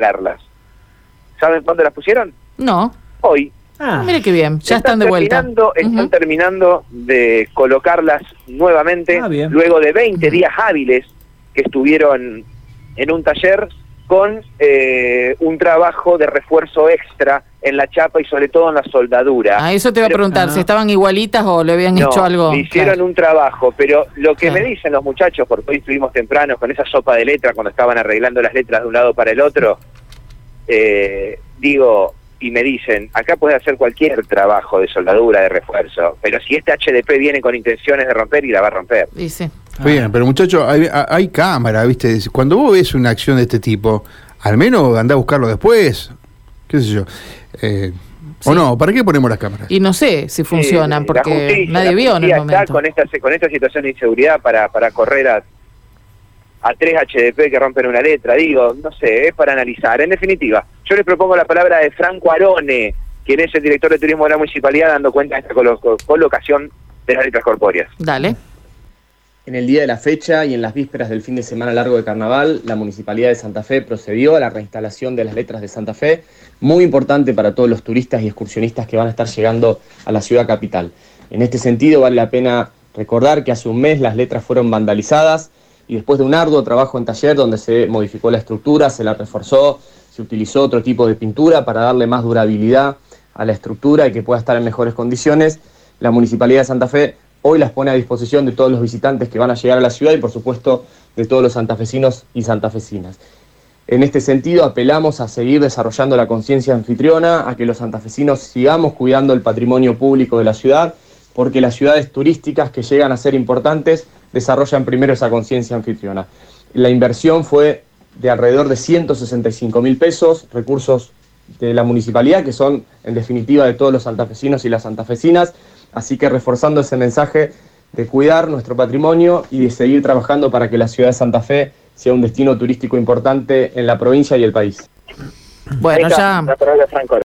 arreglarlas. ¿Saben cuándo las pusieron? No. Hoy. Ah, mire qué bien, ya están, de vuelta. Terminando, Están terminando de colocarlas nuevamente Ah, luego de 20 días hábiles que estuvieron en un taller con eh, un trabajo de refuerzo extra en la chapa y sobre todo en la soldadura. Ah, eso te iba a Pero- preguntar, Ah. si estaban igualitas o le habían No, hecho algo. hicieron Claro. un trabajo, pero lo que Claro. me dicen los muchachos, porque hoy estuvimos temprano con esa sopa de letra cuando estaban arreglando las letras de un lado para el otro, eh, digo, y me dicen, acá puede hacer cualquier trabajo de soldadura, de refuerzo, pero si este HDP viene con intenciones de romper, y la va a romper. Dice. Bien, pero muchachos, hay, hay cámara, ¿viste? Cuando vos ves una acción de este tipo, al menos andá a buscarlo después. ¿Qué sé yo? Eh, Sí. ¿O no? ¿Para qué ponemos las cámaras? Y no sé si funcionan, Eh, porque justicia, nadie vio en el policía está momento. con esta, con esta situación de inseguridad para, para correr a, a tres HDP que rompen una letra, digo, no sé, es para analizar. En definitiva, yo les propongo la palabra de Franco Arone, quien es el director de turismo de la municipalidad, dando cuenta de esta colo- colocación de las letras corpóreas. Dale. En el día de la fecha y en las vísperas del fin de semana largo de carnaval, la Municipalidad de Santa Fe procedió a la reinstalación de las letras de Santa Fe, muy importante para todos los turistas y excursionistas que van a estar llegando a la ciudad capital. En este sentido, vale la pena recordar que hace un mes las letras fueron vandalizadas y después de un arduo trabajo en taller donde se modificó la estructura, se la reforzó, se utilizó otro tipo de pintura para darle más durabilidad a la estructura y que pueda estar en mejores condiciones, la Municipalidad de Santa Fe hoy las pone a disposición de todos los visitantes que van a llegar a la ciudad y por supuesto de todos los santafesinos y santafesinas. En este sentido, apelamos a seguir desarrollando la conciencia anfitriona, a que los santafesinos sigamos cuidando el patrimonio público de la ciudad, porque las ciudades turísticas que llegan a ser importantes desarrollan primero esa conciencia anfitriona. La inversión fue de alrededor de 165 mil pesos, recursos de la municipalidad, que son en definitiva de todos los santafesinos y las santafesinas, así que reforzando ese mensaje de cuidar nuestro patrimonio y de seguir trabajando para que la ciudad de Santa Fe sea un destino turístico importante en la provincia y el país. Bueno, ya.